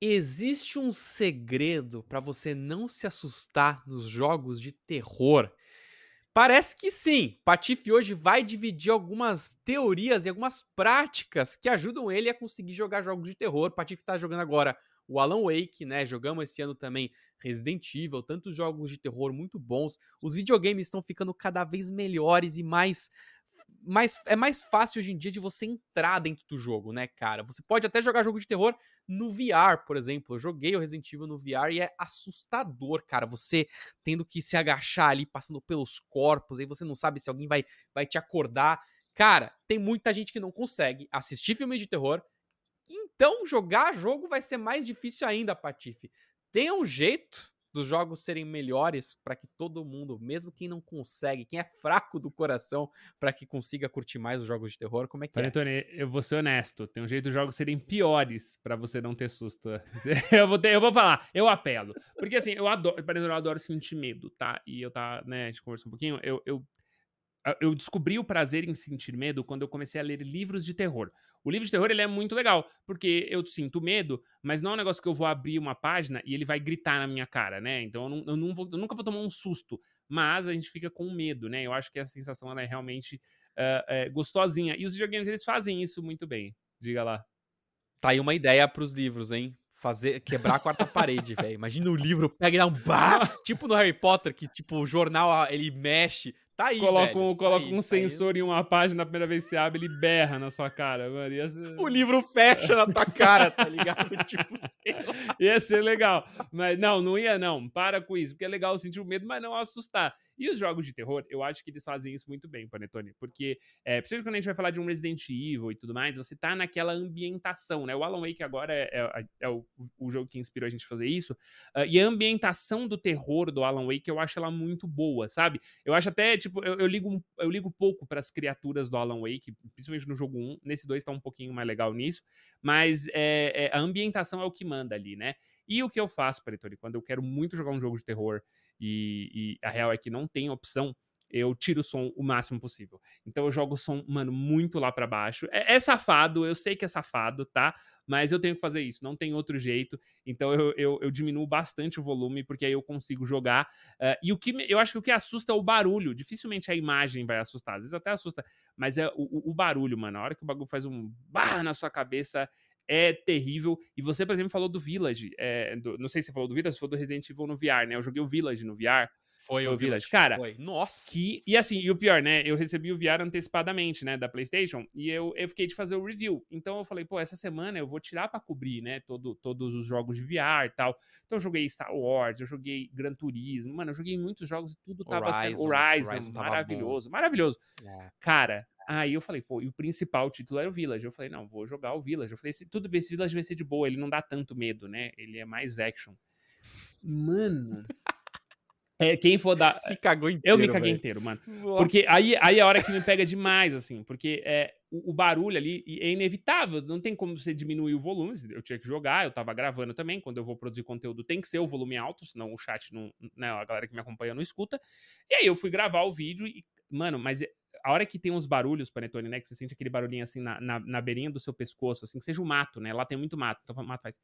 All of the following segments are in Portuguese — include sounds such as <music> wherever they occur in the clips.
Existe um segredo pra você não se assustar nos jogos de terror? Parece que sim. Patife hoje vai dividir algumas teorias e algumas práticas que ajudam ele a conseguir jogar jogos de terror. Patife tá jogando agora o Alan Wake, né? Jogamos esse ano também Resident Evil, tantos jogos de terror muito bons. Os videogames estão ficando cada vez melhores e mais mais, é mais fácil hoje em dia de você entrar dentro do jogo, né, cara? Você pode até jogar jogo de terror no VR, por exemplo. Eu joguei o Resident Evil no VR e é assustador, cara. Você tendo que se agachar ali, passando pelos corpos, aí você não sabe se alguém vai, vai te acordar. Cara, tem muita gente que não consegue assistir filme de terror. Então, jogar jogo vai ser mais difícil ainda, Patife. Tem um jeito dos jogos serem melhores para que todo mundo, mesmo quem não consegue, quem é fraco do coração, para que consiga curtir mais os jogos de terror, como é que Olha, é? Tony, eu vou ser honesto, tem um jeito dos jogos serem piores para você não ter susto. <laughs> eu, vou ter, eu vou falar, eu apelo. Porque assim, eu adoro, eu adoro sentir medo, tá? E eu tá, né, a gente conversou um pouquinho, eu, eu eu descobri o prazer em sentir medo quando eu comecei a ler livros de terror. O livro de terror ele é muito legal, porque eu sinto medo, mas não é um negócio que eu vou abrir uma página e ele vai gritar na minha cara, né? Então eu, não, eu, não vou, eu nunca vou tomar um susto, mas a gente fica com medo, né? Eu acho que essa sensação é realmente uh, é, gostosinha. E os videogames eles fazem isso muito bem. Diga lá. Tá aí uma ideia pros livros, hein? fazer quebrar a quarta parede, velho. Imagina o livro pega e dá um bah, <laughs> tipo no Harry Potter que tipo o jornal ele mexe, Tá aí, coloca velho. Um, tá coloca aí, um tá sensor aí. em uma página, a primeira vez que você abre, ele berra na sua cara, mano. Ser... O livro fecha na tua cara, tá ligado? <laughs> tipo, sei lá. Ia ser legal. Mas não, não ia não. Para com isso. Porque é legal sentir o medo, mas não assustar. E os jogos de terror, eu acho que eles fazem isso muito bem, Panetone. Porque, é, principalmente quando a gente vai falar de um Resident Evil e tudo mais, você tá naquela ambientação, né? O Alan Wake agora é, é, é o, o, jogo que inspirou a gente a fazer isso. Uh, e a ambientação do terror do Alan Wake, eu acho ela muito boa, sabe? Eu acho até, tipo, eu, eu ligo, eu ligo pouco para as criaturas do Alan Wake, principalmente no jogo 1. Nesse 2 tá um pouquinho mais legal nisso. Mas é, é, a ambientação é o que manda ali, né? E o que eu faço, Panetone, quando eu quero muito jogar um jogo de terror e, e a real é que não tem opção, eu tiro o som o máximo possível. Então eu jogo o som, mano, muito lá para baixo. É, é, safado, eu sei que é safado, tá? Mas eu tenho que fazer isso, não tem outro jeito. Então eu, eu, eu diminuo bastante o volume, porque aí eu consigo jogar. Uh, e o que me, eu acho que o que assusta é o barulho. Dificilmente a imagem vai assustar, às vezes até assusta, mas é o, o barulho, mano. A hora que o bagulho faz um bah na sua cabeça, é terrível. E você, por exemplo, falou do Village. É, do, não sei se você falou do Village, se falou do Resident Evil no VR, né? Eu joguei o Village no VR. Foi o Village. Village. Cara, foi. Nossa. Que, e assim, e o pior, né? Eu recebi o VR antecipadamente, né? Da PlayStation. E eu, eu fiquei de fazer o review. Então eu falei, pô, essa semana eu vou tirar para cobrir, né? Todo, todos os jogos de VR e tal. Então eu joguei Star Wars, eu joguei Gran Turismo. Mano, eu joguei muitos jogos e tudo tava Horizon, sendo. Horizon, Horizon maravilhoso, maravilhoso. É. Cara, Aí eu falei, pô, e o principal título era o Village. Eu falei, não, vou jogar o Village. Eu falei, se tudo bem, esse Village vai ser de boa, ele não dá tanto medo, né? Ele é mais action. Mano. É, quem for dar. Se cagou inteiro. Eu me caguei véio. inteiro, mano. Nossa. Porque aí, aí é a hora que me pega demais, assim. Porque é, o, o, barulho ali é inevitável. Não tem como você diminuir o volume. Eu tinha que jogar, eu tava gravando também. Quando eu vou produzir conteúdo, tem que ser o volume alto, senão o chat não. Né, a galera que me acompanha não escuta. E aí eu fui gravar o vídeo e. Mano, mas a hora que tem uns barulhos, Panetone, né? Que você sente aquele barulhinho assim na, na, na beirinha do seu pescoço, assim, que seja o mato, né? Lá tem muito mato. Então o mato faz.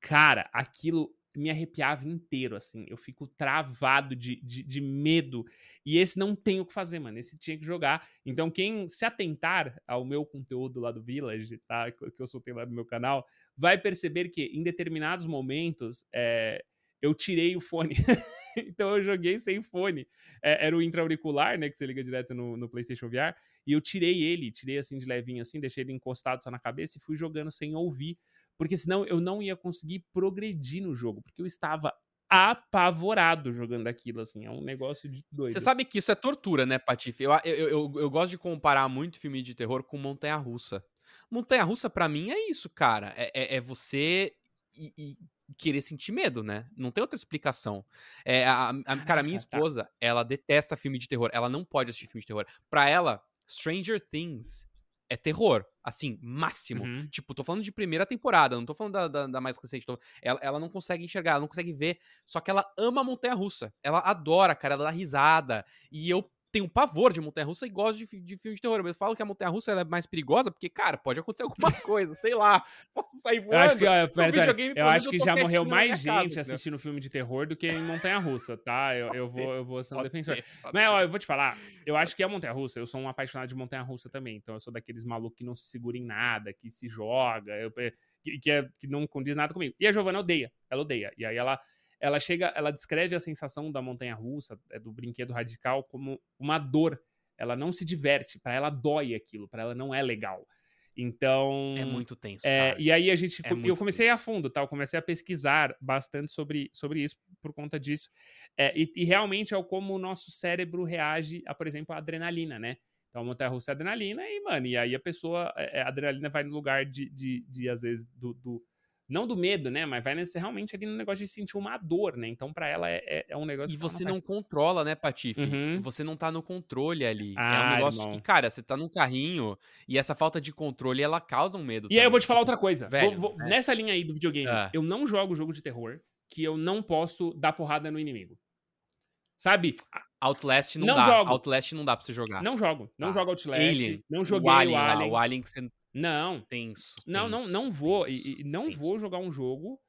Cara, aquilo me arrepiava inteiro, assim. Eu fico travado de, de, de, medo. E esse não tem o que fazer, mano. Esse tinha que jogar. Então, quem se atentar ao meu conteúdo lá do Village, tá? Que eu soltei lá no meu canal, vai perceber que em determinados momentos é, eu tirei o fone. <laughs> então eu joguei sem fone. É, era o intra-auricular, né? Que você liga direto no, no, PlayStation VR. E eu tirei ele, tirei assim de levinho, assim, deixei ele encostado só na cabeça e fui jogando sem ouvir. Porque senão eu não ia conseguir progredir no jogo. Porque eu estava apavorado jogando aquilo, assim. É um negócio de doido. Você sabe que isso é tortura, né, Patife? Eu, eu, eu, eu gosto de comparar muito filme de terror com Montanha Russa. Montanha Russa, para mim, é isso, cara. É, é, é você e, e querer sentir medo, né? Não tem outra explicação. É, a, a, cara, a minha tá, tá. esposa, ela detesta filme de terror. Ela não pode assistir filme de terror. Pra ela, Stranger Things é terror. Assim, máximo. Uhum. Tipo, tô falando de primeira temporada, não tô falando da, da, da mais recente. Tô... Ela, ela não consegue enxergar, ela não consegue ver. Só que ela ama a montanha russa. Ela adora, cara, ela dá risada. E eu tenho pavor de montanha-russa e gosto de, de filme de terror. Mas eu falo que a montanha-russa é mais perigosa porque, cara, pode acontecer <laughs> alguma coisa, sei lá. Posso sair voando. Eu acho que, pera, eu acho que já morreu mais gente casa, assistindo filme de terror do que em montanha-russa, tá? Eu, eu, vou, eu vou ser um pode defensor. Ser, mas, ó, eu vou te falar, eu acho que a montanha-russa, eu sou um apaixonado de montanha-russa também. Então eu sou daqueles malucos que não se segura em nada, que se joga, eu, que, que, é, que não condiz nada comigo. E a Giovana odeia, ela odeia. E aí ela ela chega, ela descreve a sensação da montanha russa, é, do brinquedo radical, como uma dor. Ela não se diverte, para ela dói aquilo, para ela não é legal. Então. É muito tenso. É, e aí a gente. É eu comecei tenso. a fundo, tá? Eu comecei a pesquisar bastante sobre, sobre isso por conta disso. É, e, e, realmente é como o nosso cérebro reage a, por exemplo, a adrenalina, né? Então a montanha russa é adrenalina e, mano, e aí a pessoa. É, a adrenalina vai no lugar de, de, de às vezes, do, do não do medo, né? Mas vai nesse, realmente ali no negócio de sentir uma dor, né? Então, para ela é, é, é, um negócio. E você não, não controla, né, Patife? Uhum. Você não tá no controle ali. Ah, é um negócio irmão. que, cara, você tá num carrinho e essa falta de controle ela causa um medo. E também. aí eu vou te falar tipo, outra coisa. Velho, vou, vou, é. Nessa linha aí do videogame, é. eu não jogo jogo de terror que eu não posso dar porrada no inimigo. Sabe? Outlast não, não dá. Jogo. Outlast não dá pra você jogar. Não jogo. Não tá. jogo Outlast. Alien. Não joguei o Alien. O Alien, o Alien que você não. Tenso. Não, tenso, não, não vou. Tenso, e, e não tenso. vou jogar um jogo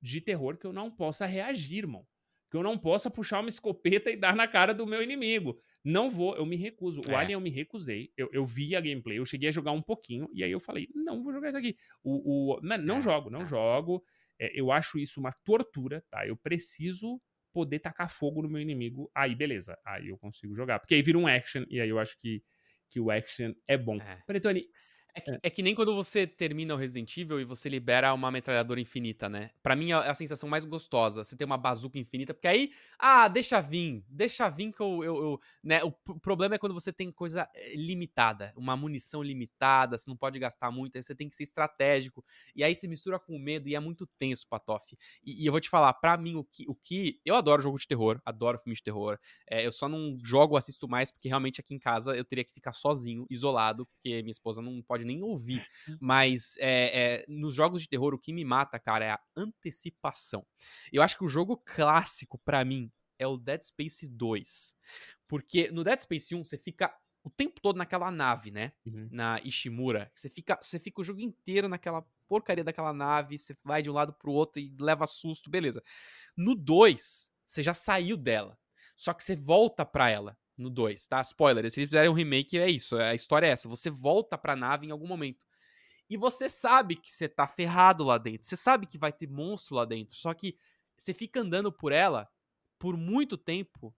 de terror que eu não possa reagir, irmão. Que eu não possa puxar uma escopeta e dar na cara do meu inimigo. Não vou, eu me recuso. O é. Alien eu me recusei. Eu, eu vi a gameplay, eu cheguei a jogar um pouquinho, e aí eu falei, não vou jogar isso aqui. O, o, não, não é. jogo, não é. jogo. É, eu acho isso uma tortura, tá? Eu preciso poder tacar fogo no meu inimigo. Aí, beleza. Aí eu consigo jogar. Porque aí vira um action, e aí eu acho que, que o action é bom. É. é que, é. é que, nem quando você termina o Resident Evil e você libera uma metralhadora infinita, né? Pra mim é a sensação mais gostosa. Você ter uma bazuca infinita, porque aí, ah, deixa vir, deixa vir que eu. eu, eu né? O problema é quando você tem coisa eh, limitada, uma munição limitada, você não pode gastar muito, aí você tem que ser estratégico. E aí você mistura com o medo e é muito tenso, Patoff. E, e eu vou te falar, pra mim, o que, o que. Eu adoro jogo de terror, adoro filme de terror. É, eu só não jogo, assisto mais, porque realmente aqui em casa eu teria que ficar sozinho, isolado, porque minha esposa não pode pode nem ouvir. Hum. Mas é, é, nos jogos de terror, o que me mata, cara, é a antecipação. Eu acho que o jogo clássico, para mim, é o Dead Space 2. Porque no Dead Space 1, você fica o tempo todo naquela nave, né? Uhum. Na Ishimura. Você fica, você fica o jogo inteiro naquela porcaria daquela nave, você vai de um lado pro outro e leva susto, beleza. No 2, você já saiu dela. Só que você volta pra ela no 2, tá? Spoiler, se eles fizerem um remake, é isso. A história é essa. Você volta pra nave em algum momento. E você sabe que você tá ferrado lá dentro. Você sabe que vai ter monstro lá dentro. Só que você fica andando por ela por muito tempo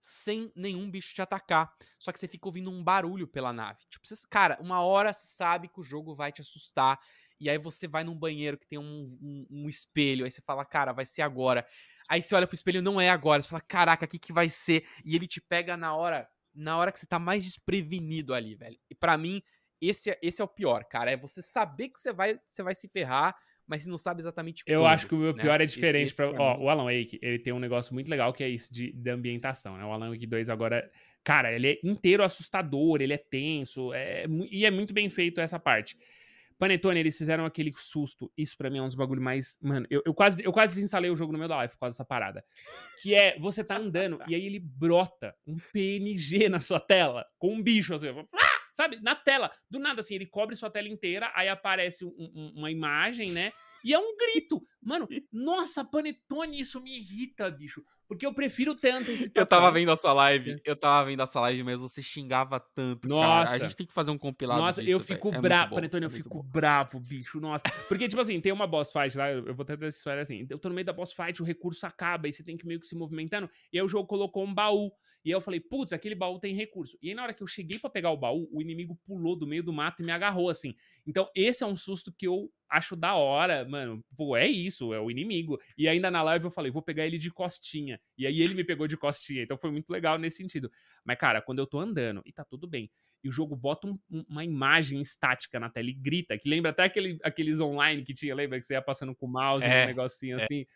sem nenhum bicho te atacar. Só que você fica ouvindo um barulho pela nave. Tipo, você, cara, uma hora você sabe que o jogo vai te assustar. E aí você vai num banheiro que tem um, um, um espelho. Aí você fala, cara, vai ser agora. Aí você olha pro espelho, não é agora. Você fala, caraca, o que, que vai ser? E ele te pega na hora, na hora que você tá mais desprevenido ali, velho. E para mim, esse, é, esse é o pior, cara. É você saber que você vai, você vai se ferrar, mas você não sabe exatamente Eu acho que o meu né? pior é diferente. Esse, esse pra, ó, o Alan Wake, ele tem um negócio muito legal que é isso de, de ambientação, né? O Alan Wake 2 agora. Cara, ele é inteiro assustador, ele é tenso, é, e é muito bem feito essa parte. Panetone, eles fizeram aquele susto. Isso para mim é um dos bagulhos mais. Mano, eu, eu, quase, eu quase desinstalei o jogo no meu da live por causa dessa parada. Que é, você tá andando e aí ele brota um PNG na sua tela com um bicho assim. Sabe? Na tela. Do nada, assim, ele cobre sua tela inteira, aí aparece um, um, uma imagem, né? E é um grito. Mano, nossa, Panetone, isso me irrita, bicho. Porque eu prefiro ter antecipação. Eu tava vendo a sua live, eu tava vendo a sua live, mas você xingava tanto, Nossa. Cara. A gente tem que fazer um compilado Nossa, disso, eu fico é bravo, Panetone, eu é fico bom. bravo, bicho, nossa. Porque, tipo assim, tem uma boss fight lá, eu vou tentar essa história assim, eu tô no meio da boss fight, o recurso acaba, e você tem que meio que se movimentando, e aí o jogo colocou um baú, e aí eu falei, putz, aquele baú tem recurso. E aí na hora que eu cheguei para pegar o baú, o inimigo pulou do meio do mato e me agarrou, assim. Então esse é um susto que eu acho da hora, mano. Pô, é isso, é o inimigo. E ainda na live eu falei, vou pegar ele de costinha. E aí ele me pegou de costinha. Então foi muito legal nesse sentido. Mas, cara, quando eu tô andando, e tá tudo bem, e o jogo bota um, uma imagem estática na tela e grita, que lembra até aquele, aqueles online que tinha, lembra que você ia passando com o mouse, é, um negocinho é. assim.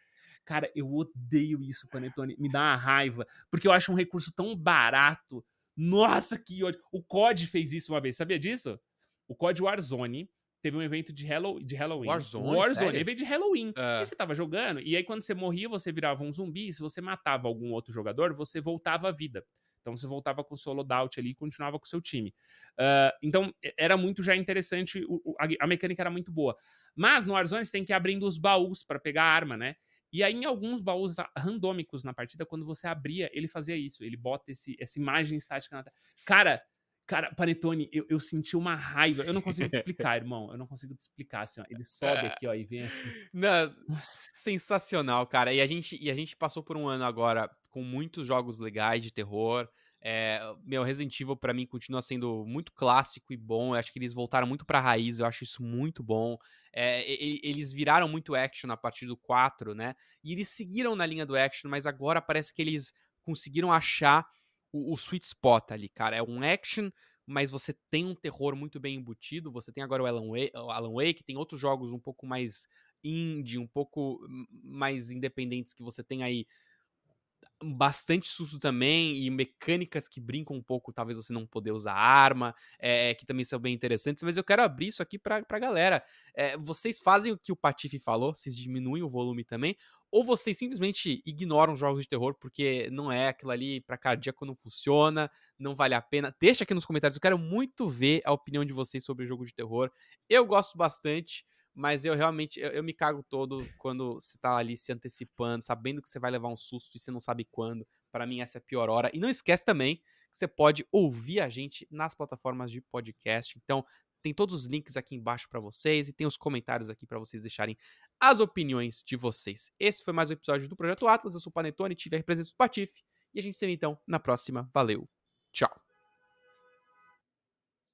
Cara, eu odeio isso, Panetone. Me dá uma raiva. Porque eu acho um recurso tão barato. Nossa, que ódio. O COD fez isso uma vez, sabia disso? O COD Warzone teve um evento de, Hello, de Halloween. Warzone? Warzone, sério? evento de Halloween. Uh. E você tava jogando, e aí quando você morria, você virava um zumbi. E se você matava algum outro jogador, você voltava à vida. Então você voltava com o seu loadout ali e continuava com o seu time. Uh, então era muito já interessante, o, a, a, mecânica era muito boa. Mas no Warzone você tem que ir abrindo os baús para pegar a arma, né? E aí, em alguns baús randômicos na partida, quando você abria, ele fazia isso. Ele bota esse, essa imagem estática na tela. Cara, Cara, Panetone, eu, eu senti uma raiva. Eu não consigo te <laughs> explicar, irmão. Eu não consigo te explicar. Assim, ó. Ele sobe é. aqui, ó, e vem aqui. Não, sensacional, cara. E a, gente, e a gente passou por um ano agora com muitos jogos legais de terror. É, meu, Resident Evil pra mim continua sendo muito clássico e bom. Eu acho que eles voltaram muito pra raiz, eu acho isso muito bom. É, eles viraram muito action a partir do 4, né? E eles seguiram na linha do action, mas agora parece que eles conseguiram achar o, o sweet spot ali, cara. É um action, mas você tem um terror muito bem embutido. Você tem agora o Alan o Alan Wake tem outros jogos um pouco mais indie, um pouco mais independentes que você tem aí bastante susto também e mecânicas que brincam um pouco, talvez você não poder usar arma, é, que também são bem interessantes, mas eu quero abrir isso aqui pra, pra galera. É, vocês fazem o que o Patife falou, vocês diminuem o volume também, ou vocês simplesmente ignoram jogos de terror porque não é aquilo ali para cardíaco não funciona, não vale a pena. Deixa aqui nos comentários, eu quero muito ver a opinião de vocês sobre o jogo de terror. Eu gosto bastante, mas eu realmente eu, eu me cago todo quando você tá ali se antecipando, sabendo que você vai levar um susto e você não sabe quando. Para mim essa é a pior hora. E não esquece também que você pode ouvir a gente nas plataformas de podcast. Então, tem todos os links aqui embaixo para vocês e tem os comentários aqui para vocês deixarem as opiniões de vocês. Esse foi mais um episódio do Projeto Atlas. Eu sou o Panetone, tive a presença do Patife e a gente se vê então na próxima. Valeu, tchau.